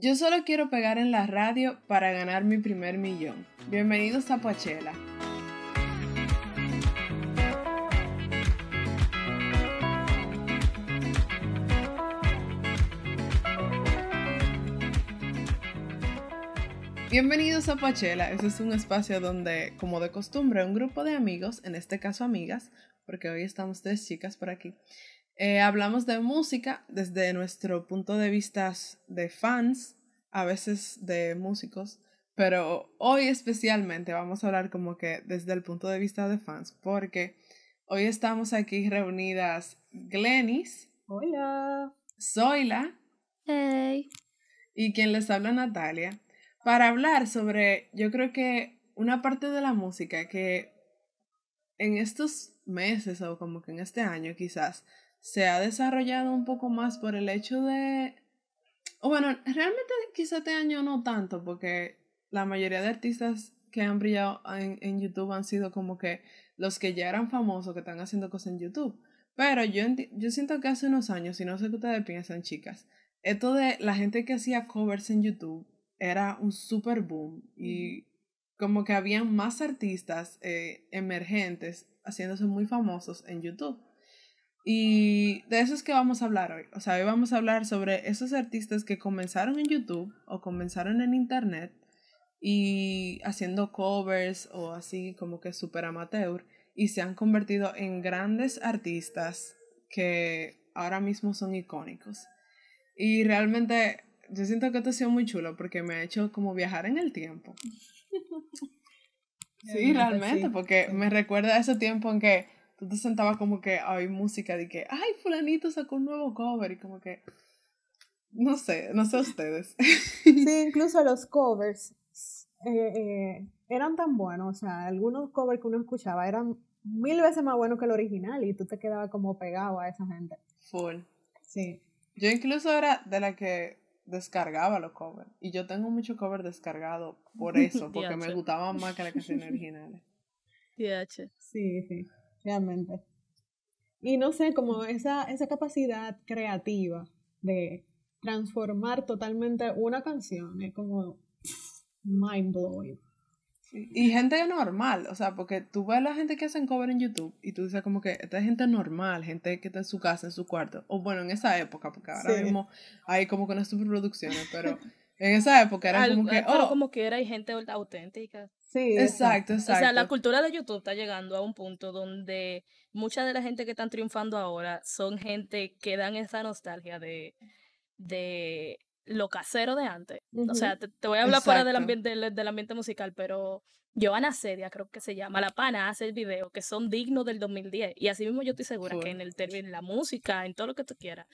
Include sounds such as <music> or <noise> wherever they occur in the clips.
Yo solo quiero pegar en la radio para ganar mi primer millón. Bienvenidos a Poachela. Bienvenidos a Pachela. Este es un espacio donde, como de costumbre, un grupo de amigos, en este caso amigas, porque hoy estamos tres chicas por aquí, eh, hablamos de música desde nuestro punto de vista de fans, a veces de músicos, pero hoy especialmente vamos a hablar como que desde el punto de vista de fans, porque hoy estamos aquí reunidas Glenis. Hola. Zoila. Hey. Y quien les habla Natalia, para hablar sobre, yo creo que una parte de la música que en estos meses o como que en este año quizás se ha desarrollado un poco más por el hecho de... O bueno, realmente quizá este año no tanto, porque la mayoría de artistas que han brillado en, en, YouTube han sido como que los que ya eran famosos, que están haciendo cosas en YouTube. Pero yo, yo siento que hace unos años, y no sé qué ustedes piensan, chicas, esto de la gente que hacía covers en YouTube era un super boom y como que habían más artistas eh, emergentes haciéndose muy famosos en YouTube. Y de eso es que vamos a hablar hoy. O sea, hoy vamos a hablar sobre esos artistas que comenzaron en YouTube o comenzaron en Internet y haciendo covers o así como que super amateur y se han convertido en grandes artistas que ahora mismo son icónicos. Y realmente yo siento que esto ha sido muy chulo porque me ha hecho como viajar en el tiempo. <laughs> sí, realmente, porque me recuerda a ese tiempo en que tú te sentabas como que hay música de que, ay, fulanito sacó un nuevo cover y como que, no sé, no sé ustedes. sí, <laughs> incluso los covers eh, eh, eran tan buenos, o sea, algunos covers que uno escuchaba eran mil veces más buenos que el original y tú te quedabas como pegado a esa gente. Full. Sí. Yo incluso era de la que descargaba los covers. Y yo tengo mucho cover descargado por <laughs> eso, porque me gustaban más que las canciones <laughs> originales. Sí, sí realmente. Y no sé, como esa, esa capacidad creativa de transformar totalmente una canción es como mind blowing. Y gente normal, o sea, porque tú ves a la gente que hacen cover en YouTube y tú dices como que esta es gente normal, gente que está en su casa, en su cuarto, o bueno, en esa época, porque ahora mismo hay como que unas superproducciones, pero en esa época era como que... Oh, como que era gente auténtica. Sí, exacto, exacto. O sea, la cultura de YouTube está llegando a un punto donde mucha de la gente que están triunfando ahora son gente que dan esa nostalgia de, de lo casero de antes. O sea, te, voy a hablar fuera del ambiente, del, ambiente musical, pero Joana Sedia, creo que se llama, La Pana, hace videos que son dignos del 2010. Y así mismo yo estoy segura que en, el, en la música, en todo lo que tú quieras,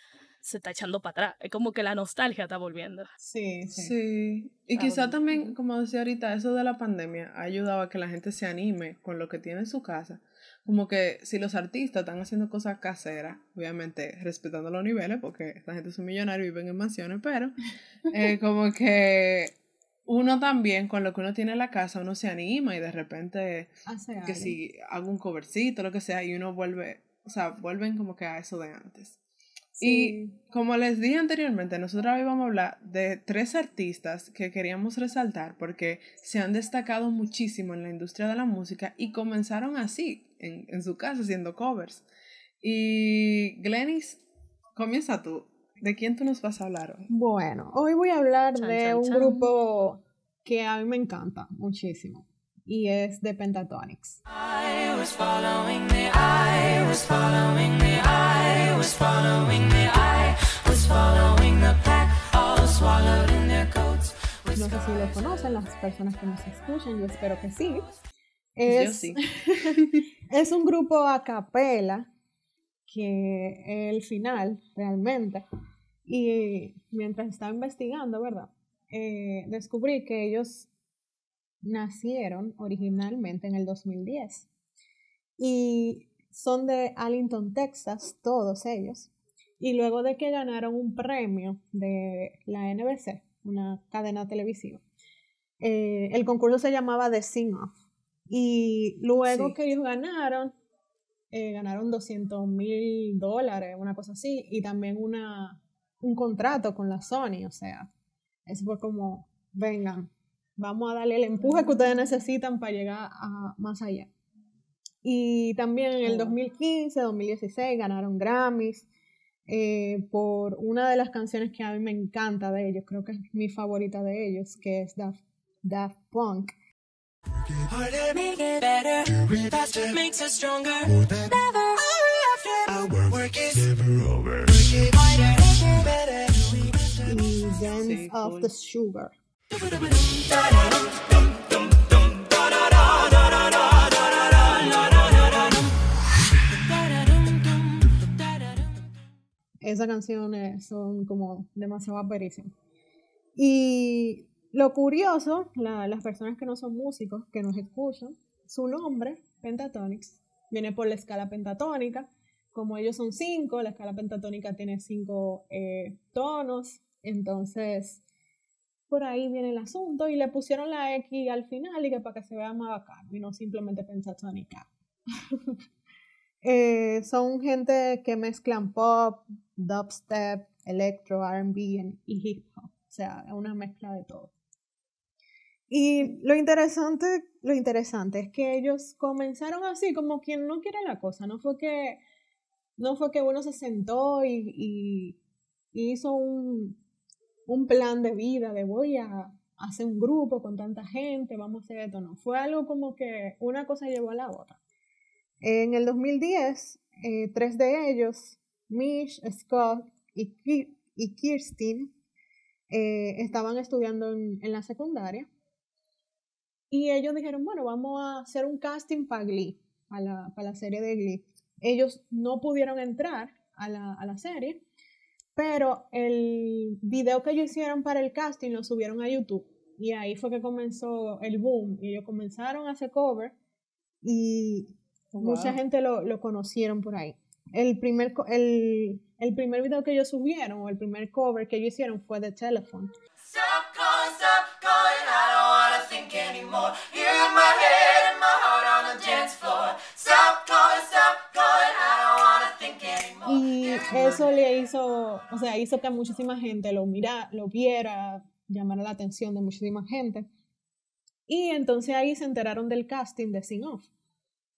se está echando para atrás. Es como que la nostalgia está volviendo. Sí, sí. Sí. Y quizá también, como decía ahorita, eso de la pandemia ha ayudado a que la gente se anime con lo que tiene en su casa. Como que si los artistas están haciendo cosas caseras, obviamente respetando los niveles, porque esta gente es un millonario y viven en mansiones, pero <laughs> eh, como que uno también, con lo que uno tiene en la casa, uno se anima y de repente, que si hago un covercito, lo que sea, y uno vuelve, o sea, vuelven como que a eso de antes. Y como les dije anteriormente, nosotros hoy vamos a hablar de tres artistas que queríamos resaltar porque se han destacado muchísimo en la industria de la música y comenzaron así, en, en su casa, haciendo covers. Y Glenis, comienza tú. ¿De quién tú nos vas a hablar hoy? Bueno, hoy voy a hablar de un grupo que a mí me encanta muchísimo y es de Pentatonix. No sé si lo conocen las personas que nos escuchan, yo espero que sí. Es, yo sí. <laughs> es un grupo a capela que el final realmente y mientras estaba investigando, ¿verdad? Eh, descubrí que ellos nacieron originalmente en el 2010 y son de Allington, Texas, todos ellos. Y luego de que ganaron un premio de la NBC, una cadena televisiva, eh, el concurso se llamaba The Sing Off. Y luego que ellos ganaron, eh, ganaron 200 mil dólares, una cosa así, y también una, un contrato con la Sony, o sea, Eso fue como, vengan, vamos a darle el empuje que ustedes necesitan para llegar a más allá. Y también en el 2015, 2016 ganaron Grammys eh, por una de las canciones que a mí me encanta de ellos, creo que es mi favorita de ellos, que es Daft, Daft Punk. Y Dance of the Sugar. Esas canciones son como demasiado aperísimas. Y lo curioso, las personas que no son músicos, que nos escuchan, su nombre, Pentatonics, viene por la escala pentatónica. Como ellos son cinco, la escala pentatónica tiene cinco eh, tonos, entonces por ahí viene el asunto y le pusieron la X al final y que para que se vea más bacán y no simplemente pentatónica. <laughs> Eh, son gente que mezclan pop, dubstep, electro, RB y hip hop. O sea, es una mezcla de todo. Y lo interesante, lo interesante es que ellos comenzaron así, como quien no quiere la cosa. No fue que, no fue que uno se sentó y, hizo un, un, plan de vida de voy a hacer un grupo con tanta gente, vamos a hacer esto. No, fue algo como que una cosa llevó a la otra. En el 2010, eh, tres de ellos, Mish, Scott y, y Kirsten, eh, estaban estudiando en, la secundaria. Y ellos dijeron, bueno, vamos a hacer un casting para Glee, para la, serie de Glee. Ellos no pudieron entrar a la, a la serie, pero el video que ellos hicieron para el casting lo subieron a YouTube. Y ahí fue que comenzó el boom. Y ellos comenzaron a hacer cover. Y Mucha gente lo, lo, conocieron por ahí. El primer, el, el, primer video que ellos subieron, o el primer cover que ellos hicieron fue de Telephone. Y eso le hizo, o sea, hizo que muchísima gente lo mira, lo viera, llamara la atención de muchísima gente. Y entonces ahí se enteraron del casting de Sing Off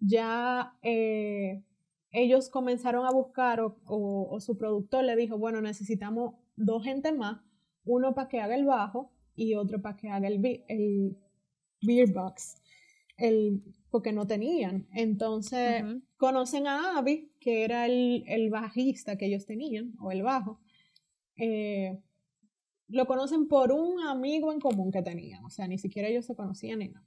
ya eh, ellos comenzaron a buscar o, su productor le dijo, bueno, necesitamos dos gente más, uno para que haga el bajo y otro para que haga el, el beer box, el, porque no tenían. Entonces conocen a Abby, que era el, el, bajista que ellos tenían, o el bajo. Eh, lo conocen por un amigo en común que tenían, o sea, ni siquiera ellos se conocían ni nada.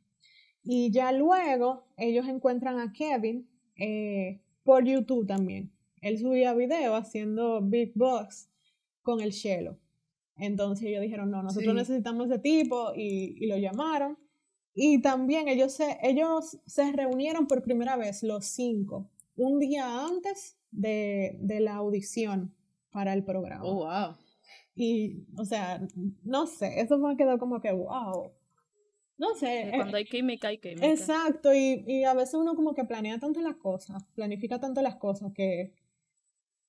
Y ya luego ellos encuentran a Kevin eh, por YouTube también. Él subía video haciendo Big Box con el Shelo. Entonces ellos dijeron, no, nosotros necesitamos ese tipo y, lo llamaron. Y también ellos se, ellos se reunieron por primera vez, los cinco, un día antes de, de la audición para el programa. Oh, wow. Y, o sea, no sé, eso me quedó como que, wow, no sé. Eh, cuando hay química, hay química. Exacto, y, y, a veces uno como que planea tanto las cosas, planifica tanto las cosas que,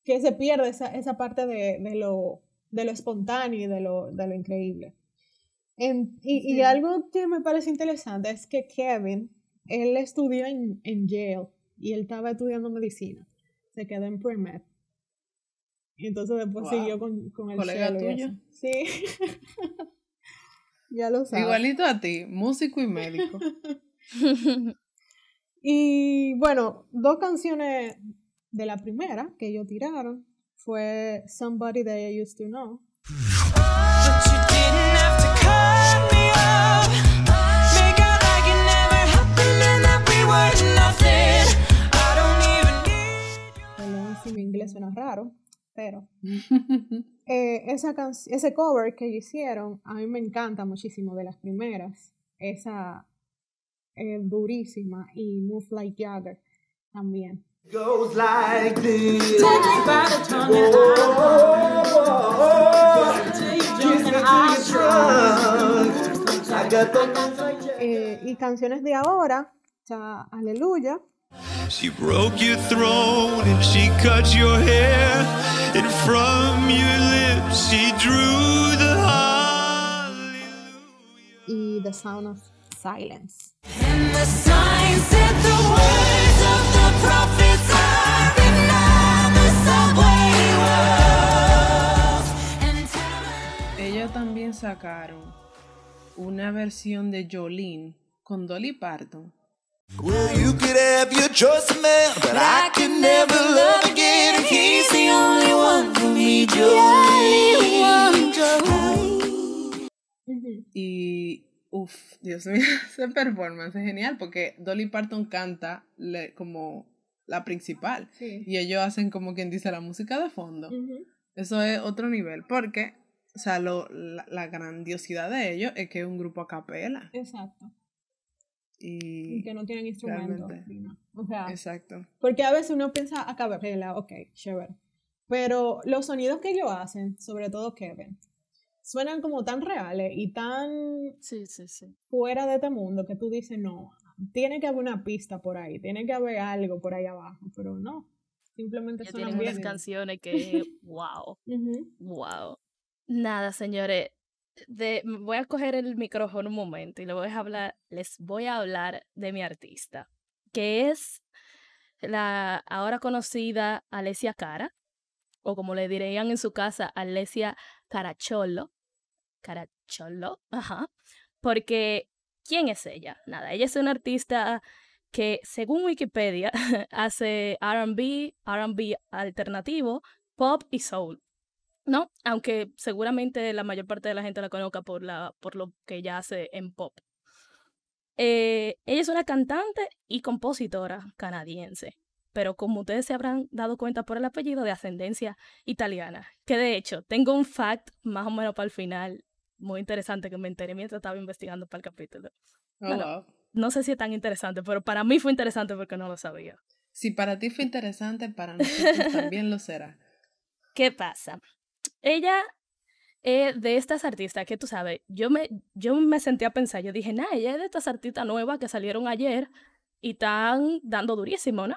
que se pierde esa, esa parte de, de, lo, de lo espontáneo y de lo, de lo increíble. Y, y, algo que me parece interesante es que Kevin, él estudió en, en Yale y él estaba estudiando medicina. Se quedó en pre-med. Y entonces después siguió con, con el ¿Colega tuyo? Sí. <laughs> Ya lo sabes. Igualito a ti, músico y médico. <laughs> y bueno, dos canciones de la primera que ellos tiraron fue Somebody That I Used to Know. Mi inglés suena raro, pero <laughs> Eh, esa ese cover que hicieron, a mí me encanta muchísimo de las primeras. Esa eh, durísima y Move Like Jagger también. Eh, y canciones de ahora, ya, aleluya. She broke your throne and she cut your hair, and from your lips she drew the heart. y The Sound of Silence. Ellos también sacaron una versión de Jolene con Dolly Parton. Well, you could have your choice man, but I could never love again. He's the only one for me, Jolene. Y, uff, Dios mío, <laughs> ese performance es genial porque Dolly Parton canta le, como la principal y ellos hacen como quien dice la música de fondo. Eso es otro nivel porque, o sea, lo, la, la, grandiosidad de ellos es que es un grupo a capela. Exacto. Y, que no tienen instrumentos. O sea, exacto. Porque a veces uno piensa a capela, ok, chévere. Pero los sonidos que ellos hacen, sobre todo Kevin, suenan como tan reales y tan sí, sí, sí. fuera de este mundo que tú dices, no, tiene que haber una pista por ahí, tiene que haber algo por ahí abajo, pero no. Simplemente ya bien. unas canciones que, <laughs> wow, wow. Nada, señores, voy a coger el micrófono un momento y le voy a hablar, les voy a hablar de mi artista, que es la ahora conocida Alessia Cara, o como le dirían en su casa, Alessia Caracholo. Caracholo, ajá. Porque, ¿quién es ella? Nada, ella es una artista que, según Wikipedia, <laughs> hace RB, RB alternativo, pop y soul. ¿No? Aunque seguramente la mayor parte de la gente la conozca por, la, por lo que ella hace en pop. Eh, ella es una cantante y compositora canadiense, pero como ustedes se habrán dado cuenta por el apellido de ascendencia italiana, que de hecho tengo un fact más o menos para el final, muy interesante que me enteré mientras estaba investigando para el capítulo. Oh, no sé si es tan interesante, pero para mí fue interesante porque no lo sabía. Si para ti fue interesante, para nosotros también lo será. <laughs> ¿Qué pasa? Ella es de estas artistas que tú sabes, yo me, yo me senté a pensar, yo dije, nah, ella es de estas artistas nuevas que salieron ayer y están dando durísimo, ¿no?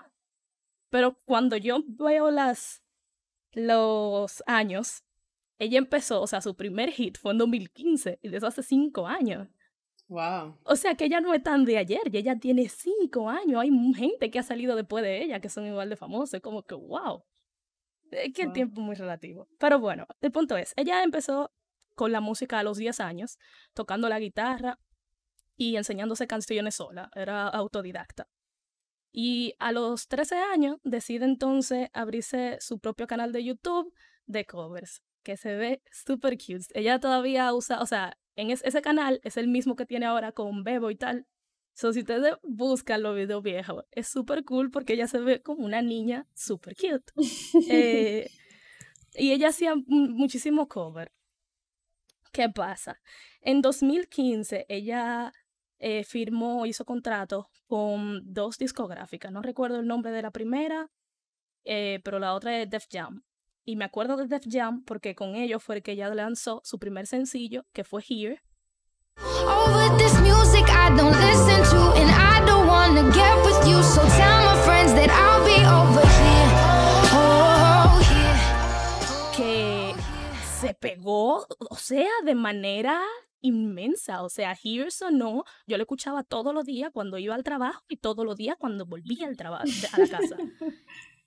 Pero cuando yo veo las, los años, ella empezó, o sea, su primer hit fue en 2015 y de eso hace cinco años. Wow. O sea que ella no es tan de ayer, y ella tiene cinco años. Hay gente que ha salido después de ella que son igual de famosos. Como que, wow. Es que el tiempo es muy relativo. Pero bueno, el punto es, ella empezó con la música a los 10 años, tocando la guitarra y enseñándose canciones sola, era autodidacta. Y a los 13 años decide entonces abrirse su propio canal de YouTube de covers, que se ve súper cute. Ella todavía usa, o sea, en ese canal es el mismo que tiene ahora con Bebo y tal, So, si ustedes buscan los videos viejos, es súper cool porque ella se ve como una niña súper cute. <laughs> Eh, y ella hacía muchísimo cover. ¿Qué pasa? En 2015 ella eh, firmó, hizo contrato con dos discográficas. No recuerdo el nombre de la primera, eh, pero la otra es Def Jam. Y me acuerdo de Def Jam porque con ellos fue que ella lanzó su primer sencillo, que fue Here, Que se pegó, o sea, de manera inmensa, o sea, Here sonó, yo lo escuchaba todos los días cuando iba al trabajo y todos los días cuando volvía al trabajo, a la casa.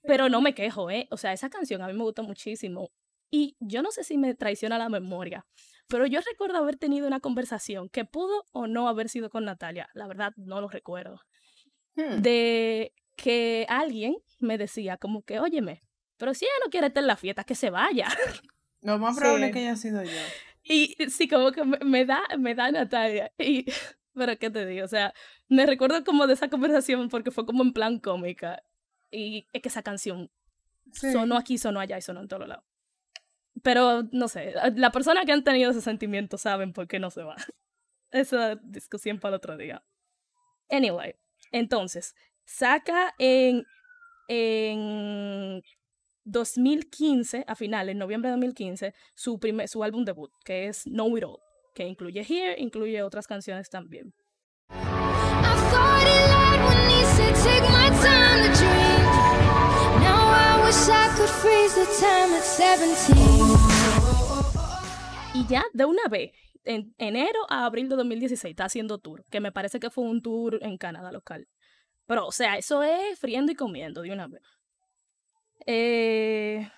Pero no me quejo, ¿eh? O sea, esa canción a mí me gustó muchísimo. Y yo no sé si me traiciona la memoria, pero yo recuerdo haber tenido una conversación que pudo o no haber sido con Natalia, la verdad no lo recuerdo, hmm. de que alguien me decía como que, óyeme, pero si ella no quiere estar en la fiesta, que se vaya. <laughs> Lo más probable es que haya sido yo. Y sí, como que me, da, me da Natalia. Y, <laughs> pero qué te digo, o sea, me recuerdo como de esa conversación porque fue como en plan cómica. Y es que esa canción sonó aquí, sonó allá y sonó en todos lados. Pero no sé, la persona que han tenido ese sentimiento saben por qué no se va. <laughs> Esa discusión para el otro día. Anyway, entonces, saca en, en 2015, a finales, en noviembre de 2015, su, su álbum debut, que es Know It All, que incluye Here, incluye otras canciones también. Y ya de una vez, en enero a abril de 2016 está haciendo tour, que me parece que fue un tour en Canadá local. Pero, o sea, eso es friendo y comiendo de una vez. Eh,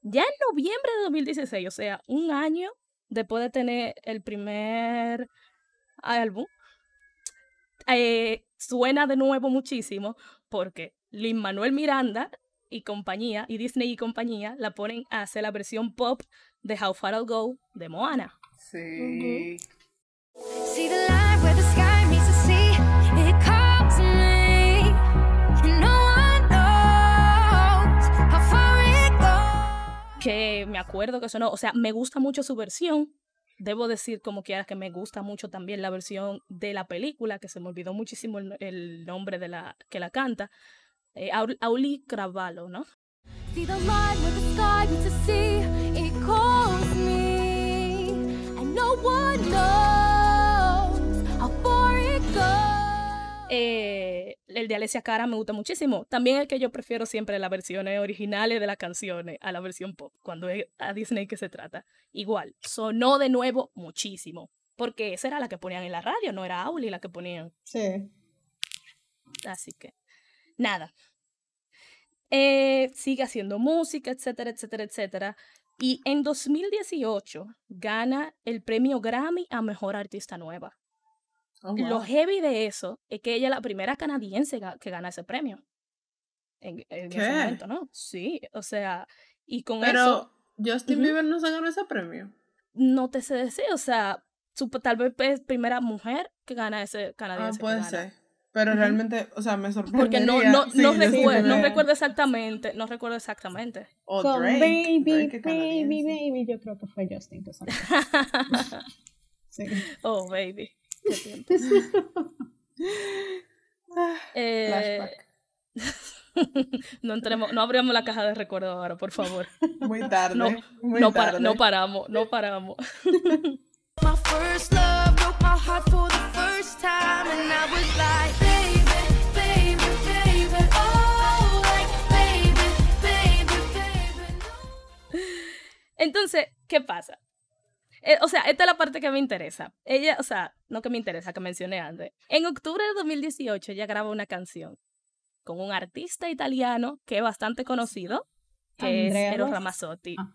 ya en noviembre de 2016, o sea, un año después de tener el primer álbum, eh, suena de nuevo muchísimo porque Lin Manuel Miranda y compañía, y Disney y compañía, la ponen a hacer la versión pop de How Far I'll Go de Moana. Sí. Que me acuerdo que sonó, o sea, me gusta mucho su versión. Debo decir como quiera que me gusta mucho también la versión de la película, que se me olvidó muchísimo el, nombre de la que la canta. Eh, Auli Cravallo, ¿no? Eh, el de Alessia Cara me gusta muchísimo. También el que yo prefiero siempre las versiones originales de las canciones a la versión pop, cuando es a Disney que se trata. Igual, sonó de nuevo muchísimo. Porque esa era la que ponían en la radio, no era Auli la que ponían. Sí. Así que, nada. Eh, sigue haciendo música, etcétera, etcétera, etcétera. Y en 2018 gana el premio Grammy a Mejor Artista Nueva. Oh, Lo heavy de eso es que ella es la primera canadiense que gana ese premio. En, ese momento, ¿no? Sí, o sea, y con eso... Pero Justin Bieber no se ganó ese premio. No te sé decir, o sea, tal vez es primera mujer que gana ese canadiense. Ah, puede ser. Pero realmente, o sea, me sorprende. Porque no, no, no, recuerdo, no recuerdo exactamente, no recuerdo exactamente. O Con Baby, Baby, Baby, yo creo que fue Justin que <laughs> sí. Oh, Baby. Qué tiempo. <laughs> eh, <laughs> no entremos, no abrimos la caja de recuerdo ahora, por favor. Muy tarde. No, muy no, tarde. no paramos, no paramos. Entonces, ¿qué pasa? Eh, o sea, esta es la parte que me interesa. Ella, o sea, no que me interesa, que mencioné antes. En octubre de 2018 ella graba una canción con un artista italiano que es bastante conocido, que es Eros Ramazzotti. Ah,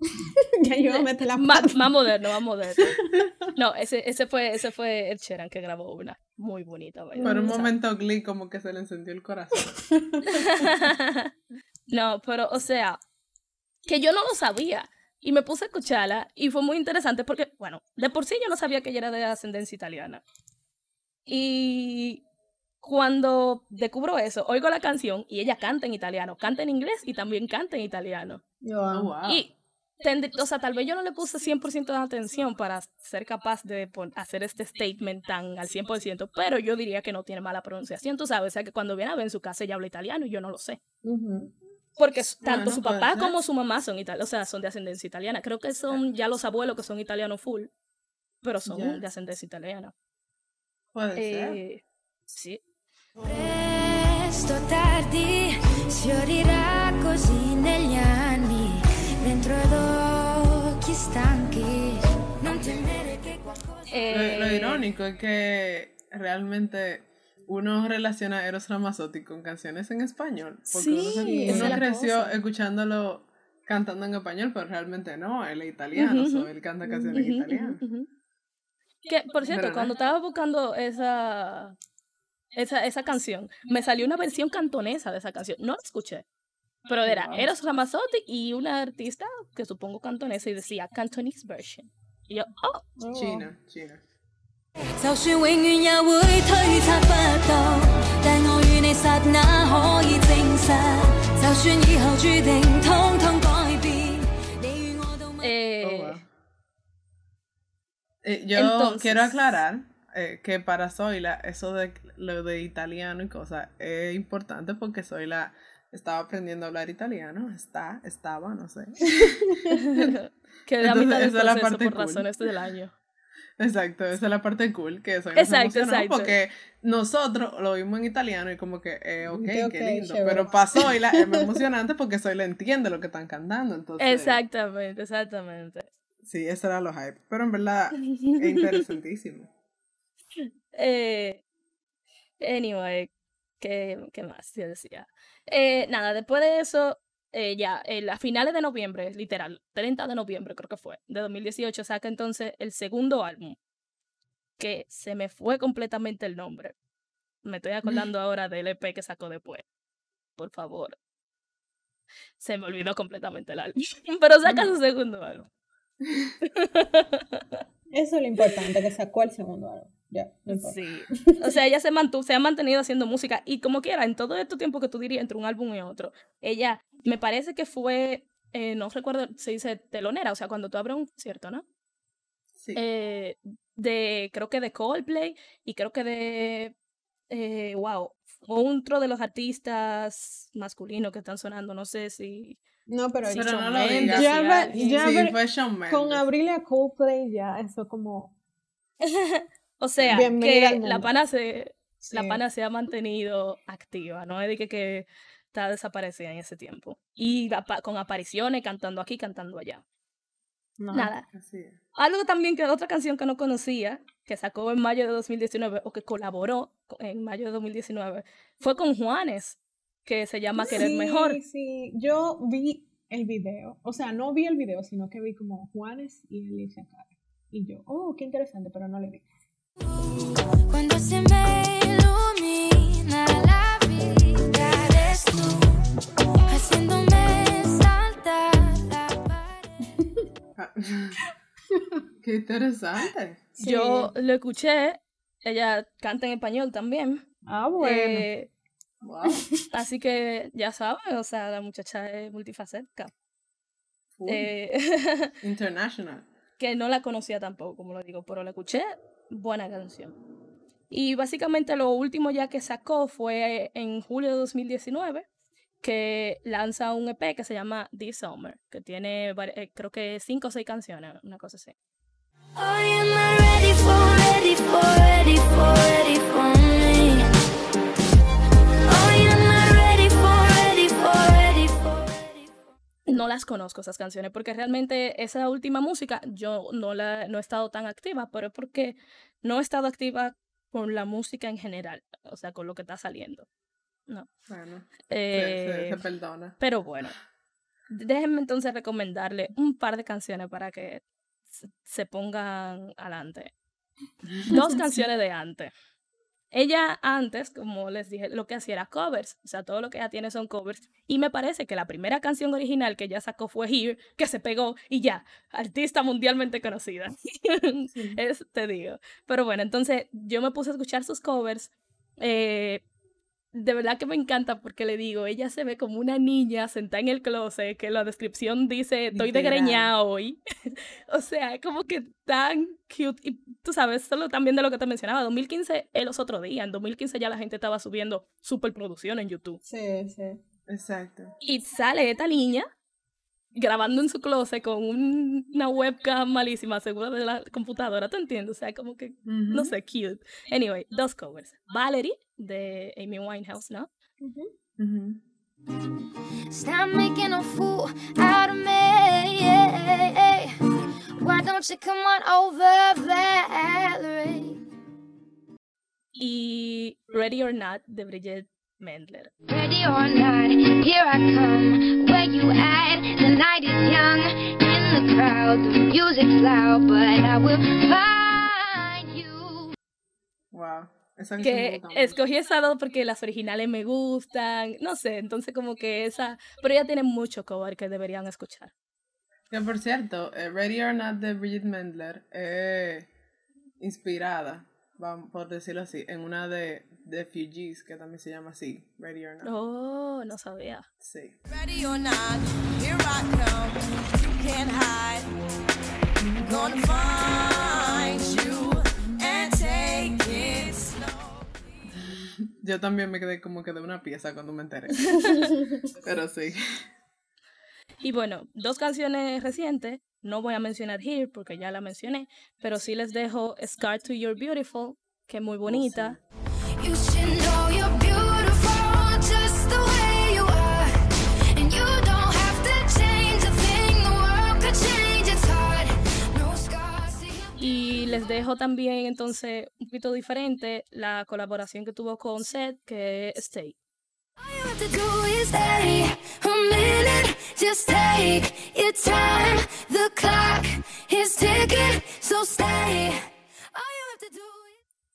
<laughs> ya yo meter la <laughs> más, más moderno, más moderno. <laughs> No, ese, ese fue ese fue el Sheeran que grabó una muy bonita. Por un momento Glee como que se le encendió el corazón. no, pero o sea, que yo no lo sabía. Y me puse a escucharla y fue muy interesante porque, bueno, de por sí yo no sabía que ella era de ascendencia italiana. Y cuando descubro eso, oigo la canción y ella canta en italiano, canta en inglés y también canta en italiano. Oh, y, o sea, tal vez yo no le puse 100% de atención para ser capaz de hacer este statement tan al 100%, pero yo diría que no tiene mala pronunciación, tú sabes, o sea, que cuando viene a ver en su casa ella habla italiano y yo no lo sé. Porque tanto su papá como su mamá son italianos, o sea, son de ascendencia italiana. Creo que son ya los abuelos que son italianos full, pero son de ascendencia italiana. Puede ser. Eh, sí. tardi così negli anni dentro occhi stanchi non temere che qualcosa lo irónico es que realmente uno relaciona a Eros Ramazzotti con canciones en español. Porque sí, uno, creció escuchándolo cantando en español, pero realmente no, él es italiano, él canta canciones en italiano. Que, por cierto, cuando estaba buscando esa, esa, esa canción, me salió una versión cantonesa de esa canción. No la escuché. Pero era Eros Ramazzotti y una artista que supongo cantonesa y decía Cantonese version. Y yo, oh. China, China. Yo quiero aclarar eh, que para Zoila eso de lo de italiano y cosas es importante porque Zoila estaba aprendiendo a hablar italiano, está, estaba, no sé. <laughs> que de mitad del proceso la parte por razones del año. Exacto, esa es la parte cool que soy exacto, exacto. porque nosotros lo vimos en italiano y como que, eh, ok, qué lindo, pero pasó y la, es muy <laughs> emocionante porque soy la entiende lo que están cantando, entonces. Exactamente, exactamente. Sí, ese era lo hype. Pero en verdad es interesantísimo. <laughs> Eh, anyway, ¿qué, qué más yo decía? Eh, nada, después de eso, eh, ya, eh, a finales de noviembre, literal, 30 de noviembre creo que fue, de 2018, saca entonces el segundo álbum, que se me fue completamente el nombre. Me estoy acordando <laughs> ahora del EP que sacó después. Por favor. Se me olvidó completamente el álbum. <laughs> Pero saca su <laughs> segundo álbum. Eso es lo importante, que sacó el segundo álbum. Ya. Sí. O sea, ella se, mantuvo, se ha mantenido haciendo música y como quiera, en todo este tiempo que tú dirías entre un álbum y otro, ella me parece que fue, eh, no recuerdo, se dice telonera, o sea, cuando tú abres un concierto, ¿no? Sí. Eh, de, creo que de Coldplay y creo que de, eh, wow, otro de los artistas masculinos que están sonando, no sé si... No, pero, Sí, Pero no lo digas. Ya alguien. ya sí, fue Shawn Mendes. con abrirle a Coldplay ya, eso como... O sea, Bienvenida que la pana se, la pana se ha mantenido activa, no es de que, que está desaparecida en ese tiempo. Y con apariciones, cantando aquí, cantando allá. No. Nada. Algo también que otra canción que no conocía, que sacó en mayo de 2019, o que colaboró co- en mayo de 2019, fue con Juanes, que se llama Querer sí, Mejor. Sí, yo vi el video, o sea, no vi el video, sino que vi como Juanes y Alicia Cara. Y yo, oh, qué interesante, pero no le vi. Cuando se me ilumina la vida, eres tú, haciéndome saltar la pared. <laughs> Qué interesante. Yo lo escuché, ella canta en español también. Ah, bueno. eh, Wow. <laughs> así que ya saben, o sea, la muchacha es multifacética. Eh, <laughs> International. que no la conocía tampoco, como lo digo, pero la escuché, buena canción. Y básicamente lo último ya que sacó fue en julio de 2019, que lanza un EP que se llama This Summer, que tiene eh, creo que cinco o seis canciones, una cosa así. No las conozco esas canciones, porque realmente esa última música yo no, la, no he estado tan activa, pero es porque no he estado activa con la música en general, o sea, con lo que está saliendo. No. Bueno, se, se- Eh, se perdona. Pero bueno, déjenme entonces recomendarle un par de canciones para que se pongan adelante. <laughs> Dos canciones de antes. Ella antes, como les dije, lo que hacía era covers. O sea, todo lo que ella tiene son covers. Y me parece que la primera canción original que ella sacó fue Here, que se pegó y ya, artista mundialmente conocida. <laughs> es, te digo. Pero bueno, entonces yo me puse a escuchar sus covers. eh, de verdad que me encanta porque le digo, ella se ve como una niña sentada en el closet, que la descripción dice, estoy de greña hoy. <laughs> o sea, como que tan cute. Y tú sabes, solo también de lo que te mencionaba, 2015 es los otros días. En 2015 ya la gente estaba subiendo superproducción en YouTube. Sí, sí. Exacto. Y sale esta niña grabando en su closet con un- una webcam malísima, seguro de la computadora, ¿te entiendes? O sea, como que, no sé, cute. Anyway, dos covers. Valerie, de Amy Winehouse, ¿no? Stop making a fool out of me. Why don't you come on over, Valerie? Y Ready or Not, de Bridget Mendler. Ready or not, here I come. Where you at? The night is young. In the crowd, the music's loud, but I will find you. Wow. Esa Que escogí esas dos porque las originales me gustan, no sé, entonces como que esa, pero ella tiene mucho cover que deberían escuchar. Que por cierto, eh, Ready or Not de Bridget Mendler es inspirada, vamos por decirlo así, en una de, de Fugees que también se llama así, Ready or Not. Oh, no sabía. Sí. Ready or not, here I come. You can't hide. Gonna find you and take it slow. Yo también me quedé como que de una pieza cuando me enteré. <laughs> Pero sí. Y bueno, dos canciones recientes, no voy a mencionar Here porque ya la mencioné, pero sí les dejo Scar to You're Beautiful, que es muy bonita. You heart. les dejo también entonces un poquito diferente la colaboración que tuvo con Seth, que es Stay.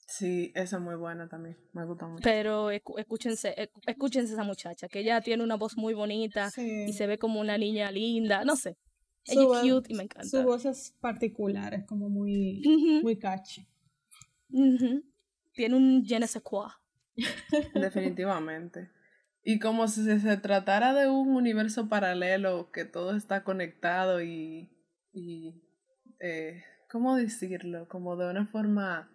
Sí, esa es muy buena también. Me gusta mucho. Pero escúchense, escu- escúchense esa muchacha, que ella tiene una voz muy bonita Sí. y se ve como una niña linda, no sé. Ella Su es voz- cute y me encanta. Su voz es particular, es como muy, Ujú, muy catchy. Tiene un je ne sais quoi. <laughs> Definitivamente. Y como si se, tratara de un universo paralelo que todo está conectado y, y eh, ¿cómo decirlo? Como de una forma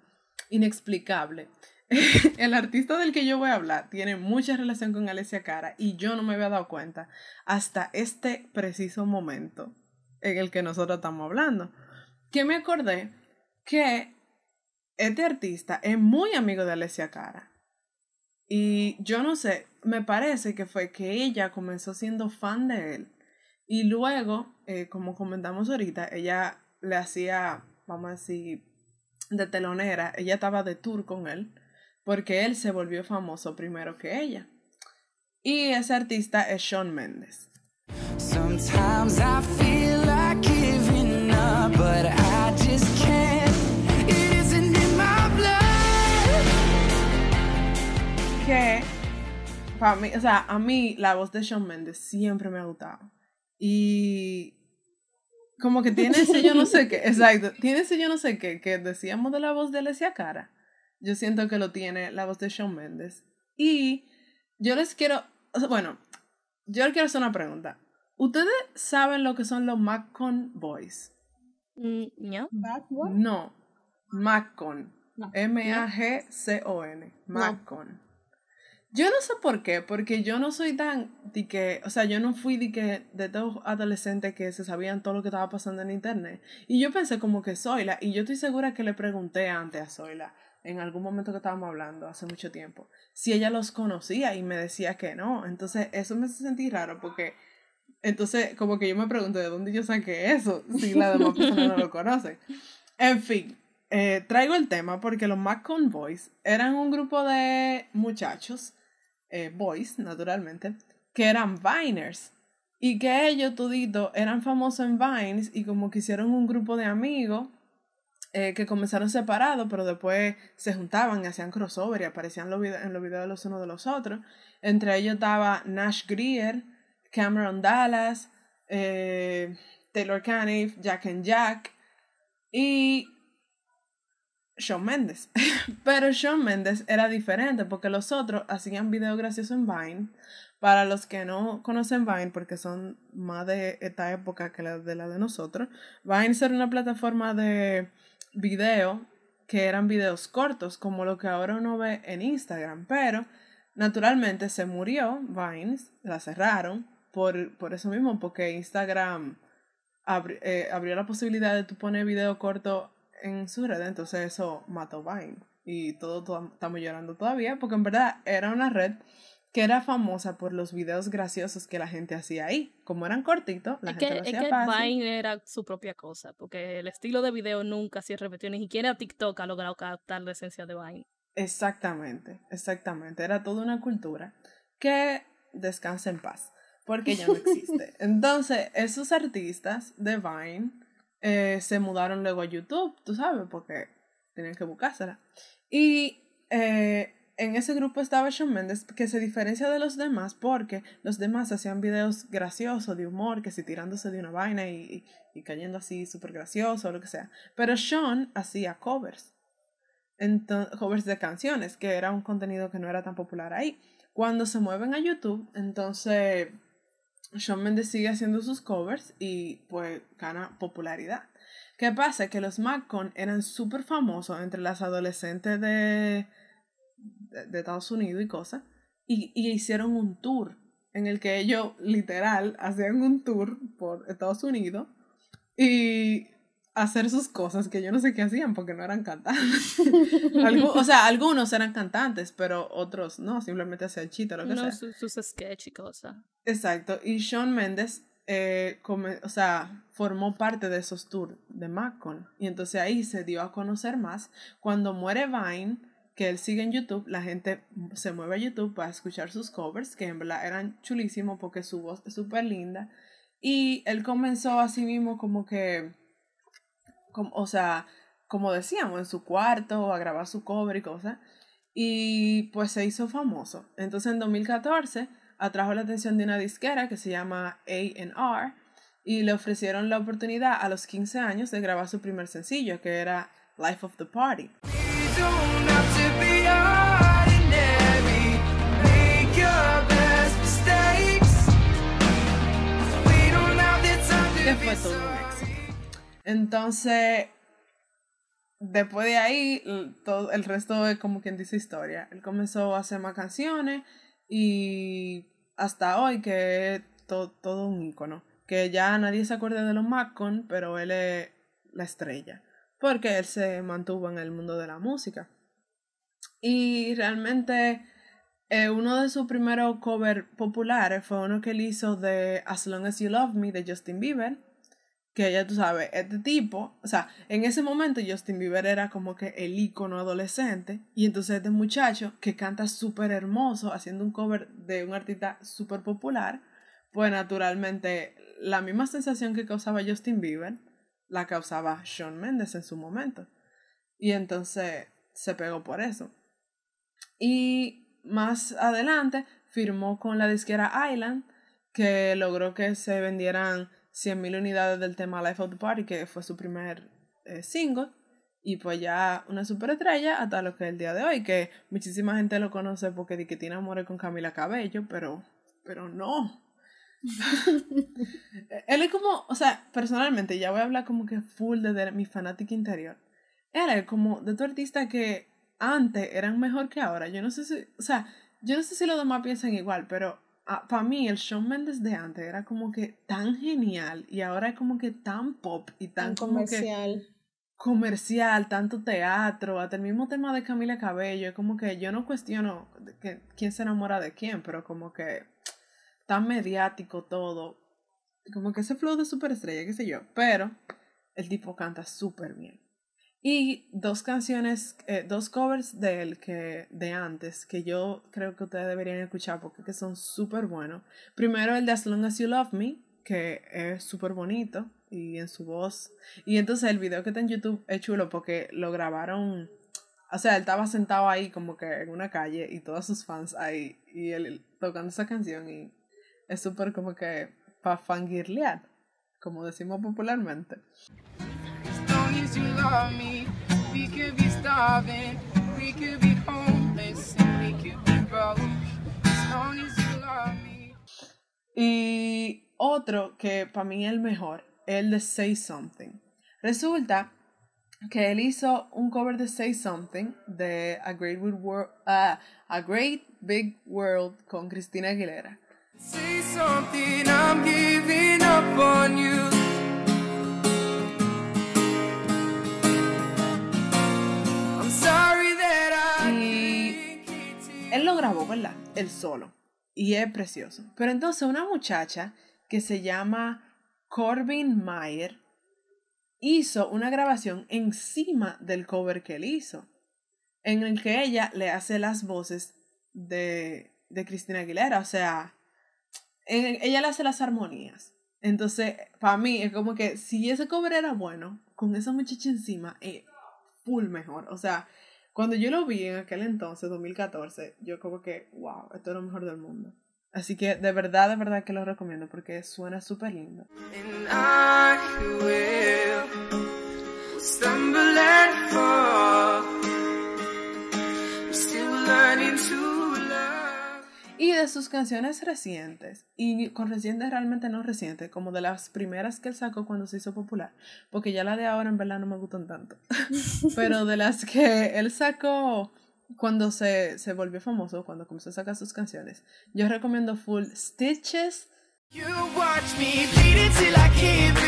inexplicable. <laughs> El artista del que yo voy a hablar tiene mucha relación con Alessia Cara y yo no me había dado cuenta hasta este preciso momento en el que nosotros estamos hablando. Que me acordé que este artista es muy amigo de Alessia Cara. Y yo no sé, me parece que fue que ella comenzó siendo fan de él. Y luego, eh, como comentamos ahorita, ella le hacía, vamos a decir, de telonera, ella estaba de tour con él, porque él se volvió famoso primero que ella. Y ese artista es Shawn Mendes. Sometimes I feel like giving up, para mí, o sea, a mí la voz de Shawn Mendes siempre me ha gustado. Y como que tiene ese yo no sé qué, <laughs> exacto, tiene ese yo no sé qué, que decíamos de la voz de Alessia Cara. Yo siento que lo tiene la voz de Shawn Mendes. Y yo les quiero, o sea, bueno, yo les quiero hacer una pregunta. ¿Ustedes saben lo que son los Maccon Boys? Mm, ¿no? No, Maccon. M-A-G-C-O-N. Maccon. Yo no sé por qué, porque yo no soy tan de que, o sea, yo no fui de que de estos adolescentes que se sabían todo lo que estaba pasando en internet. Y yo pensé como que Zoila, y yo estoy segura que le pregunté antes a Zoila, en algún momento que estábamos hablando, hace mucho tiempo, si ella los conocía y me decía que no. Entonces, eso me hace raro porque, entonces, como que yo me pregunto de dónde yo saqué eso, si la demás persona no lo conoce. En fin, eh, traigo el tema porque los Macon Boys eran un grupo de muchachos, eh, boys, naturalmente, que eran Viners. Y que ellos, tudito, eran famosos en Vines y como que hicieron un grupo de amigos eh, que comenzaron separados, pero después se juntaban y hacían crossover y aparecían en los videos de los unos de los otros. Entre ellos estaba Nash Greer, Cameron Dallas, eh, Taylor Caniff, Jack and Jack y Shawn Mendes. <laughs> Pero Shawn Mendes era diferente porque los otros hacían videos graciosos en Vine. Para los que no conocen Vine, porque son más de esta época que la de la de nosotros, Vine era una plataforma de video que eran videos cortos, como lo que ahora uno ve en Instagram. Pero naturalmente se murió Vines, la cerraron por, por eso mismo, porque Instagram eh, abrió la posibilidad de tú poner video corto en su red, entonces eso mató Vine. Y todos to- estamos llorando todavía, porque en verdad era una red que era famosa por los videos graciosos que la gente hacía ahí. Como eran cortitos, la Es gente que, lo es hacía que fácil. Vine era su propia cosa, porque el estilo de video nunca se repetió, ni siquiera TikTok ha logrado captar la esencia de Vine. Exactamente, exactamente. Era toda una cultura que descansa en paz, porque ya no <laughs> existe. Entonces, esos artistas de Vine eh, se mudaron luego a YouTube, tú sabes, porque tenían que buscársela. Y eh, en ese grupo estaba Shawn Mendes, que se diferencia de los demás porque los demás hacían videos graciosos, de humor, que si tirándose de una vaina y, y, cayendo así súper gracioso o lo que sea. Pero Sean hacía covers covers de canciones, que era un contenido que no era tan popular ahí. Cuando se mueven a YouTube, entonces Shawn Mendes sigue haciendo sus covers y pues gana popularidad. ¿Qué pasa? Que los Macon eran súper famosos entre las adolescentes de, de, de Estados Unidos y cosas, y, y hicieron un tour en el que ellos literal hacían un tour por Estados Unidos y hacer sus cosas que yo no sé qué hacían porque no eran cantantes. <laughs> Algu- o sea, algunos eran cantantes, pero otros no, simplemente hacían chiste o lo que No, sea. su- sus sketch y cosas. Exacto. Y Shawn Mendes eh, come- o sea, formó parte de esos tours de Macon. Y entonces ahí se dio a conocer más. Cuando muere Vine, que él sigue en YouTube, la gente se mueve a YouTube para escuchar sus covers, que en verdad eran chulísimos porque su voz es súper linda. Y él comenzó así mismo como que, como, o sea, como decíamos, en su cuarto, a grabar su cover y cosas. Y pues se hizo famoso. Entonces en 2014 atrajo la atención de una disquera que se llama A&R y le ofrecieron la oportunidad a los 15 años de grabar su primer sencillo, que era Life of the Party. Fue todo. Entonces, después de ahí, todo, el resto es como quien dice historia. Él comenzó a hacer más canciones y hasta hoy que es to- todo un ícono. Que ya nadie se acuerda de los Macon, pero él es la estrella. Porque él se mantuvo en el mundo de la música. Y realmente eh, uno de sus primeros covers populares fue uno que él hizo de As Long As You Love Me de Justin Bieber. Que ya tú sabes, este tipo, o sea, en ese momento Justin Bieber era como que el ícono adolescente. Y entonces este muchacho que canta súper hermoso haciendo un cover de un artista súper popular, pues naturalmente la misma sensación que causaba Justin Bieber la causaba Shawn Mendes en su momento. Y entonces se pegó por eso. Y más adelante firmó con la disquera Island, que logró que se vendieran 100.000 unidades del tema Life of the Party, que fue su primer eh, single. Y pues ya una superestrella hasta lo que es el día de hoy, que muchísima gente lo conoce porque di que tiene amores con Camila Cabello, pero, pero no. <laughs> Él es como, o sea, personalmente, ya voy a hablar como que full de, de mi fanática interior. Él es como de tu artista que antes eran mejor que ahora. Yo no sé si, o sea, yo no sé si los demás piensan igual, pero para mí el Shawn Mendes de antes era como que tan genial y ahora es como que tan pop y tan, Tan como que comercial. comercial, tanto teatro, hasta el mismo tema de Camila Cabello, es como que yo no cuestiono que, quién se enamora de quién, pero como que tan mediático todo, como que ese flow de superestrella, qué sé yo, pero el tipo canta súper bien. Y dos canciones, eh, dos covers de él que, de antes, que yo creo que ustedes deberían escuchar porque que son súper buenos. Primero el de As Long As You Love Me, que es súper bonito y en su voz. Y entonces el video que está en YouTube es chulo porque lo grabaron, o sea, él estaba sentado ahí como que en una calle y todos sus fans ahí y él tocando esa canción y es súper como que para fangirlear, como decimos popularmente. You love me, we could be starving, we could be homeless, and we could be broke. As long as you love me. Y otro que para mí es el mejor, el de Say Something. Resulta que él hizo un cover de Say Something de A Great, Big World, A Great Big World con Cristina Aguilera. Say something, I'm giving up on you. Grabó, ¿verdad? Él solo. Y es precioso. Pero entonces una muchacha que se llama Corbin Mayer hizo una grabación encima del cover que él hizo. En el que ella le hace las voces de, de Cristina Aguilera. O sea, en- ella le hace las armonías. Entonces, para mí es como que si ese cover era bueno, con esa muchacha encima, es full mejor. O sea, cuando yo lo vi en aquel entonces, 2014, yo como que, wow, esto es lo mejor del mundo. Así que de verdad, de verdad que lo recomiendo porque suena súper lindo. And I Y de sus canciones recientes, y con recientes realmente no recientes, como de las primeras que él sacó cuando se hizo popular, porque ya la de ahora en verdad no me gustan tanto, <laughs> pero de las que él sacó cuando se, se volvió famoso, cuando comenzó a sacar sus canciones, yo recomiendo full Stitches, You watch me I can't.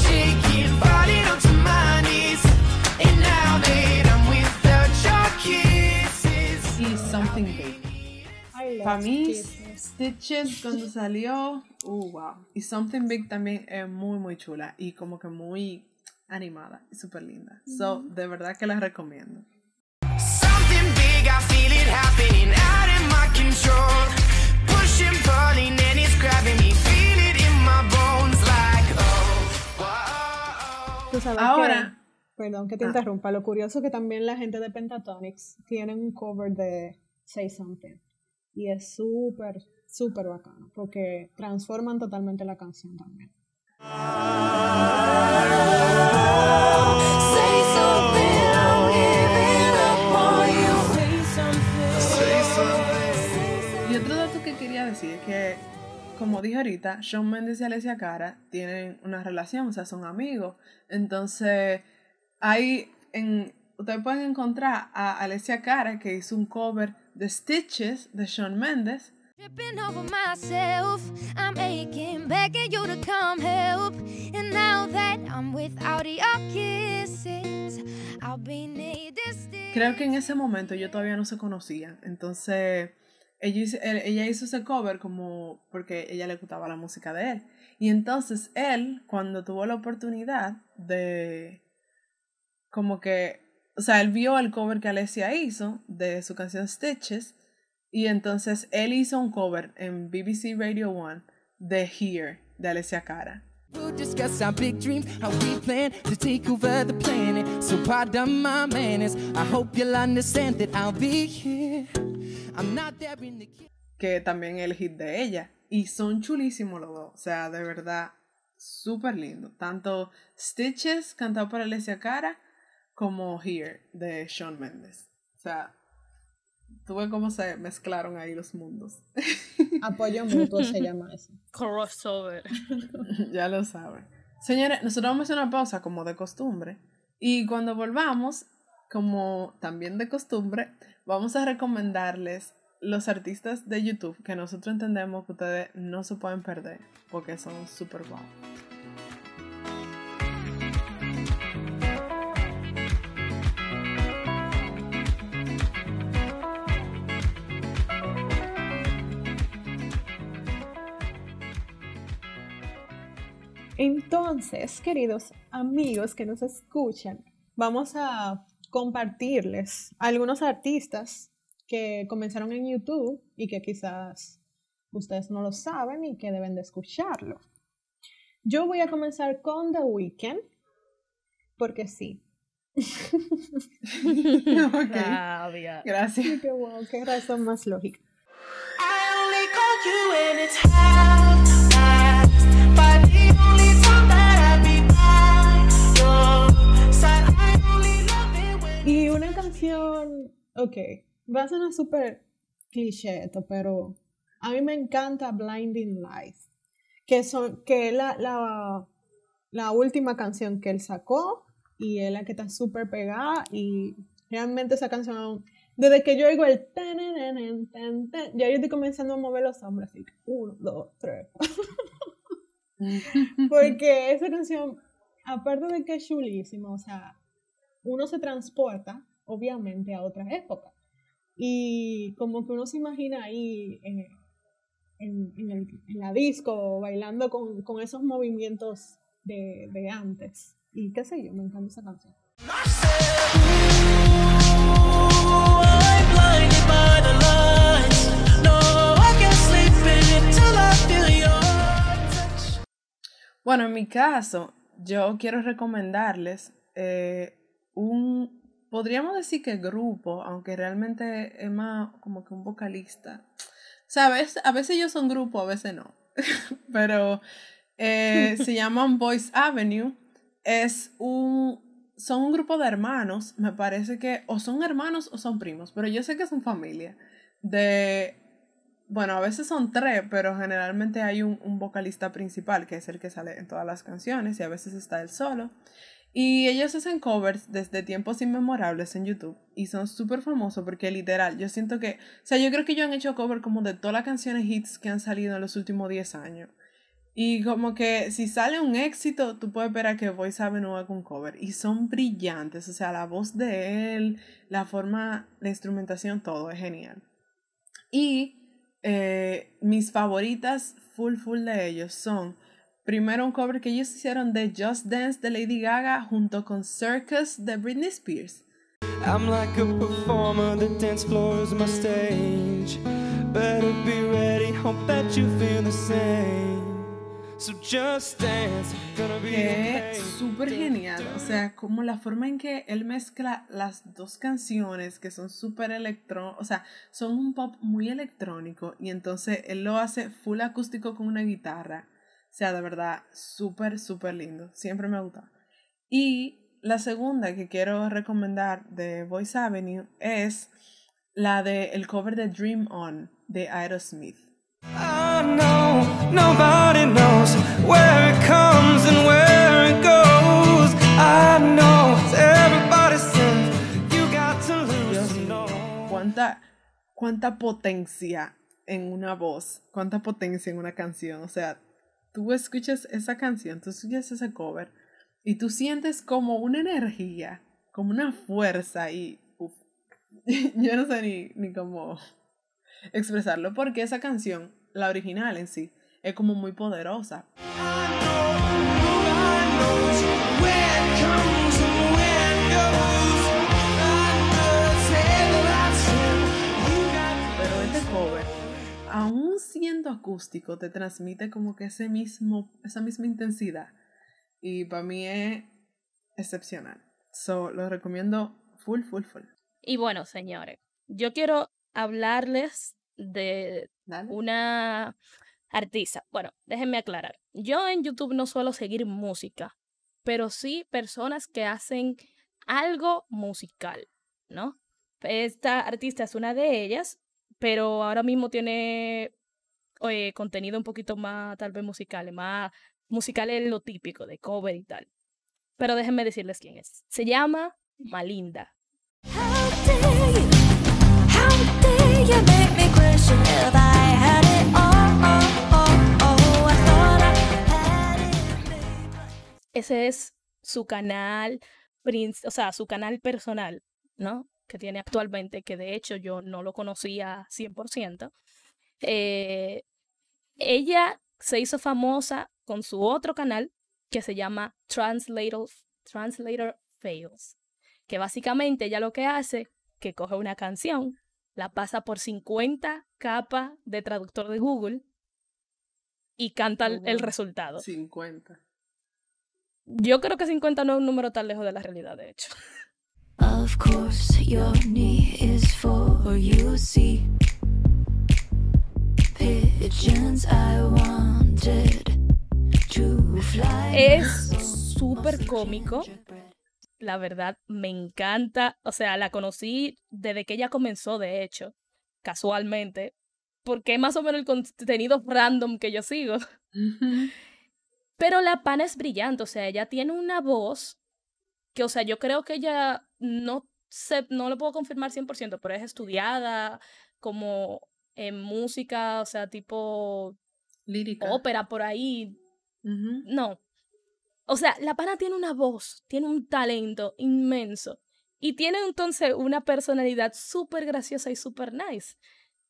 Shaking, falling onto my knees. And now that I'm without your kisses. Something Big. I love Pa' mí, Christmas. <laughs> Stitches cuando salió, uh, wow. Y Something Big también es muy, muy chula y como que muy animada y súper linda. So, de verdad que la recomiendo. Something big, I feel it happening out of my control. Pushing, pulling, and it's grabbing me. Feel it in my bones like, oh, whoa. Tú sabes Ahora- que- perdón que te Ah. interrumpa, lo curioso que también la gente de Pentatonix tienen un cover de Say Something. Y es súper, súper bacano, porque transforman totalmente la canción también. Y otro dato que quería decir es que, como dije ahorita, Shawn Mendes y Alessia Cara tienen una relación, o sea, son amigos. Entonces, hay en, ustedes pueden encontrar a Alessia Cara que hizo un cover de Stitches de Shawn Mendes. Tripping over myself, I'm aching, begging you to come help. And now that I'm without your kisses, I'll be needing. Creo que en ese momento yo todavía no se conocían. Entonces, ella hizo, ella hizo ese cover como porque ella le gustaba la música de él. Y entonces él, cuando tuvo la oportunidad de, como que, o sea, él vio el cover que Alessia hizo de su canción Stitches. Y entonces él hizo un cover en BBC Radio 1 de Here, de Alessia Cara. We'll discuss our big dreams, how we plan to take over the planet. So pardon my manners. I hope you'll understand that I'll be here. I'm not there in the que también es el hit de ella. Y son chulísimos los dos. O sea, de verdad, súper lindo. Tanto Stitches, cantado por Alessia Cara, como Here, de Shawn Mendes. O sea, tuve cómo se mezclaron ahí los mundos. <laughs> Apoyo mutuo se llama eso. Crossover. <laughs> ya lo saben. Señores, nosotros vamos a hacer una pausa como de costumbre. Y cuando volvamos, como también de costumbre, vamos a recomendarles los artistas de YouTube que nosotros entendemos que ustedes no se pueden perder porque son súper guau. Entonces, queridos amigos que nos escuchan, vamos a compartirles algunos artistas que comenzaron en YouTube y que quizás ustedes no lo saben y que deben de escucharlo. Yo voy a comenzar con The Weeknd, porque sí. <laughs> Gracias. Qué wow, qué razón más lógica. I only canción, ok, va a sonar súper cliché esto, pero a mí me encanta Blinding Lights, que, son, que es la, la, la última canción que él sacó y es la que está súper pegada y realmente esa canción, desde que yo oigo el tan, tan, ya yo estoy comenzando a mover los hombros así, uno, dos, tres, <laughs> porque esa canción, aparte de que es chulísima, o sea, uno se transporta, obviamente, a otra época. Y como que uno se imagina ahí eh, en, en el- en la disco, bailando con, con esos movimientos de, de antes. Y qué sé yo, me encanta esa canción. Bueno, en mi caso, yo quiero recomendarles eh, un, podríamos decir que grupo, aunque realmente es más como que un vocalista. O sea, a veces, a veces ellos son grupo, a veces no. <laughs> Pero eh, se <laughs> llaman Voice Avenue. Es un, son un grupo de hermanos, me parece que o son hermanos o son primos, pero yo sé que son familia. De bueno, a veces son tres, pero generalmente hay un, un vocalista principal, que es el que sale en todas las canciones, y a veces está él solo. Y ellos hacen covers desde tiempos inmemorables en YouTube, y son súper famosos porque literal, yo siento que, o sea, yo creo que ellos han hecho cover como de todas las canciones hits que han salido en los últimos 10 años. Y como que si sale un éxito, tú puedes esperar que Voice Avenue haga un cover. Y son brillantes, o sea, la voz de él, la forma, la instrumentación, todo es genial. Y eh, mis favoritas full full de ellos son primero un cover que ellos hicieron de Just Dance de Lady Gaga junto con Circus de Britney Spears. I'm like a performer, the dance floor is my stage. Better be ready, hope that you feel the same. So just dance, gonna be que súper genial, o sea, como la forma en que él mezcla las dos canciones que son súper electro, o sea, son un pop muy electrónico y entonces él lo hace full acústico con una guitarra, o sea, de verdad, súper, súper lindo, siempre me ha gustado. Y la segunda que quiero recomendar de Voice Avenue es la de el cover de Dream On de Aerosmith. I know nobody knows where it comes and where it goes. I know everybody says you got to lose Dios to mío, know. cuánta, cuánta potencia en una voz, cuánta potencia en una canción. O sea, tú escuchas esa canción, tú escuchas ese cover y tú sientes como una energía, como una fuerza y uf, <laughs> yo no sé ni, ni cómo expresarlo porque esa canción, la original en sí, es como muy poderosa. Aún siendo acústico, te transmite como que ese mismo, esa misma intensidad. Y para mí es excepcional. So, lo recomiendo full, full, full. Y bueno, señores, yo quiero hablarles de Dale. una artista. Bueno, déjenme aclarar. Yo en YouTube no suelo seguir música, pero sí personas que hacen algo musical, ¿no? Esta artista es una de ellas, pero ahora mismo tiene eh, contenido un poquito más, tal vez musical, más musical es lo típico de cover y tal. Pero déjenme decirles quién es. Se llama Malinda. Ese es su canal, o sea, su canal personal, ¿no? Que tiene actualmente, que de hecho yo no lo conocía 100%. Eh, ella se hizo famosa con su otro canal que se llama Translator, Translator Fails, que básicamente ella lo que hace, que coge una canción, la pasa por 50 capas de traductor de Google y canta el- resultado. 50. Yo creo que 50 no es un número tan lejos de la realidad, de hecho. Of course, your knee is for you see. Pigeons I wanted to fly. Es súper cómico. La verdad, me encanta. O sea, la conocí desde que ella comenzó, de hecho, casualmente. Porque es más o menos el contenido random que yo sigo. Pero la pana es brillante, o sea, ella tiene una voz que, o sea, yo creo que ella no sé, no lo puedo confirmar 100%, pero es estudiada como en música, o sea, tipo Lírica. ópera por ahí. No. O sea, la pana tiene una voz, tiene un talento inmenso y tiene entonces una personalidad súper graciosa y súper nice.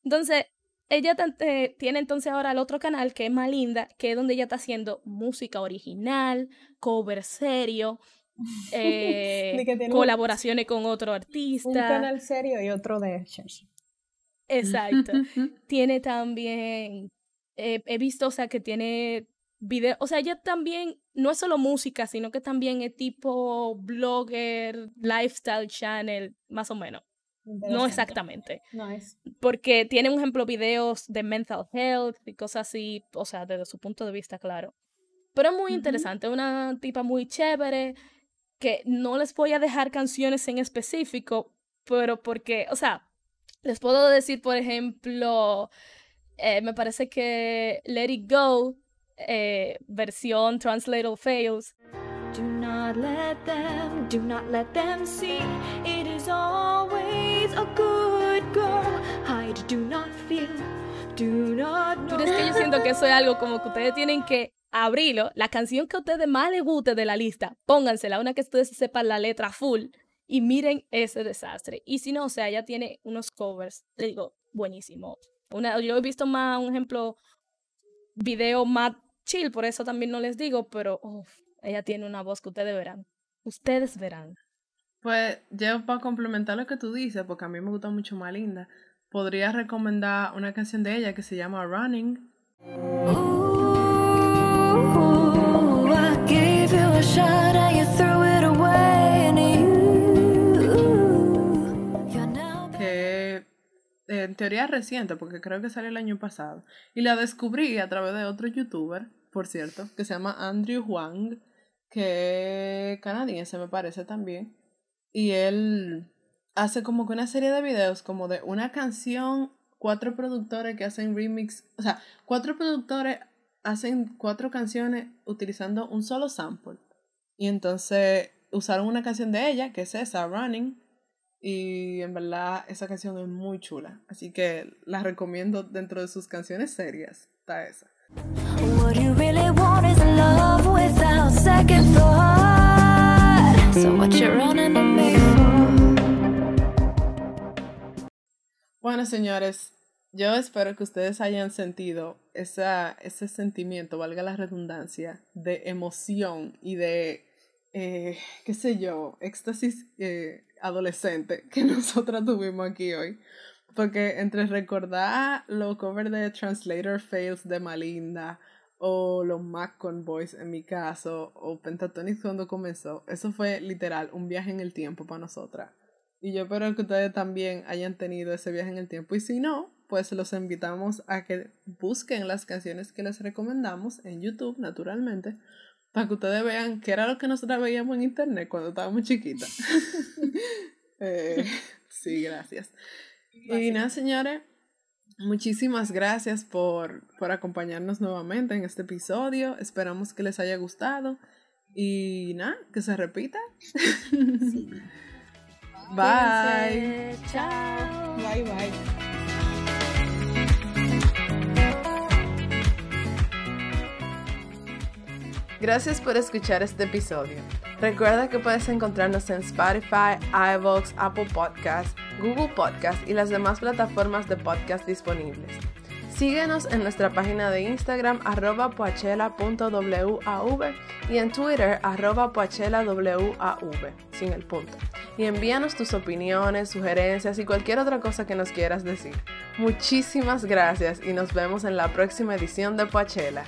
Entonces, ella eh, tiene entonces ahora el otro canal que es Malinda, que es donde ella está haciendo música original, cover serio, <laughs> eh, un- colaboraciones con otro Un artista. canal serio y otro de Chelsea. Exacto. <laughs> tiene también, eh, he visto, o sea, que tiene video, o sea, ella también, no es solo música, sino que también es tipo blogger, lifestyle channel, más o menos. No exactamente, Nice. porque tiene, por ejemplo, videos de mental health y cosas así, o sea, desde su punto de vista, claro. Pero es muy Ujú. interesante, una tipa muy chévere, que no les voy a dejar canciones en específico, pero porque, o sea, les puedo decir, por ejemplo, eh, me parece que Let It Go, eh, versión Translator Fails, Do not let them, do not let them see. It is always a good girl. Hide, do not feel. Pero es que yo siento que eso es algo como que ustedes tienen que abrirlo, la canción que a ustedes más les guste de la lista, póngansela, una que ustedes sepan la letra full y miren ese desastre. Y si no, o sea, ella tiene unos covers, le digo, buenísimo. Una, yo he visto más, un ejemplo, video más chill, por eso también no les digo, pero uf, ella tiene una voz que ustedes verán. Ustedes verán. Pues yo para complementar lo que tú dices, porque a mí me gusta mucho más linda, podría recomendar una canción de ella que se llama Running. Ooh, I gave you a shot and you threw it away. And you, you're now back. que eh, en teoría es reciente, porque creo que salió el año pasado. Y la descubrí a través de otro youtuber, por cierto, que se llama Andrew Huang, que es canadiense me parece también. Y él hace como que una serie de videos como de una canción, cuatro productores que hacen remix, o sea, cuatro productores hacen cuatro canciones utilizando un solo sample. Y entonces usaron una canción de ella, que es esa, Running, y en verdad esa canción es muy chula. Así que la recomiendo dentro de sus canciones serias. Está esa. What you really want is love without second thought. So what you running to Bueno, señores, yo espero que ustedes hayan sentido ese sentimiento, valga la redundancia, de emoción y de, eh, qué sé yo, éxtasis eh, adolescente que <laughs> nosotras tuvimos aquí hoy. Porque entre recordar los covers de Translator Fails de Malinda, o los Mac Boys en mi caso, o Pentatonix cuando comenzó, eso fue literal un viaje en el tiempo para nosotras. Y yo espero que ustedes también hayan tenido ese viaje en el tiempo. Y si no, pues los invitamos a que busquen las canciones que les recomendamos en YouTube, naturalmente, para que ustedes vean qué era lo que nosotros veíamos en internet cuando estábamos chiquitas. <laughs> Eh, sí, gracias. Y nada, señores, muchísimas gracias por, por acompañarnos nuevamente en este episodio. Esperamos que les haya gustado. Y nada, que se repita. <laughs> Bye. Cuídense. Chao. Bye bye. Gracias por escuchar este episodio. Recuerda que puedes encontrarnos en Spotify, iVoox, Apple Podcasts, Google Podcasts y las demás plataformas de podcast disponibles. Síguenos en nuestra página de Instagram arroba poachela.wav y en Twitter arroba poachelawav sin el punto. Y envíanos tus opiniones, sugerencias y cualquier otra cosa que nos quieras decir. Muchísimas gracias y nos vemos en la próxima edición de Poachela.